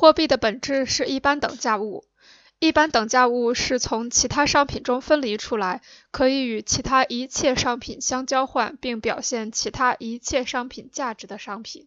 货币的本质是一般等价物。一般等价物是从其他商品中分离出来可以与其他一切商品相交换并表现其他一切商品价值的商品。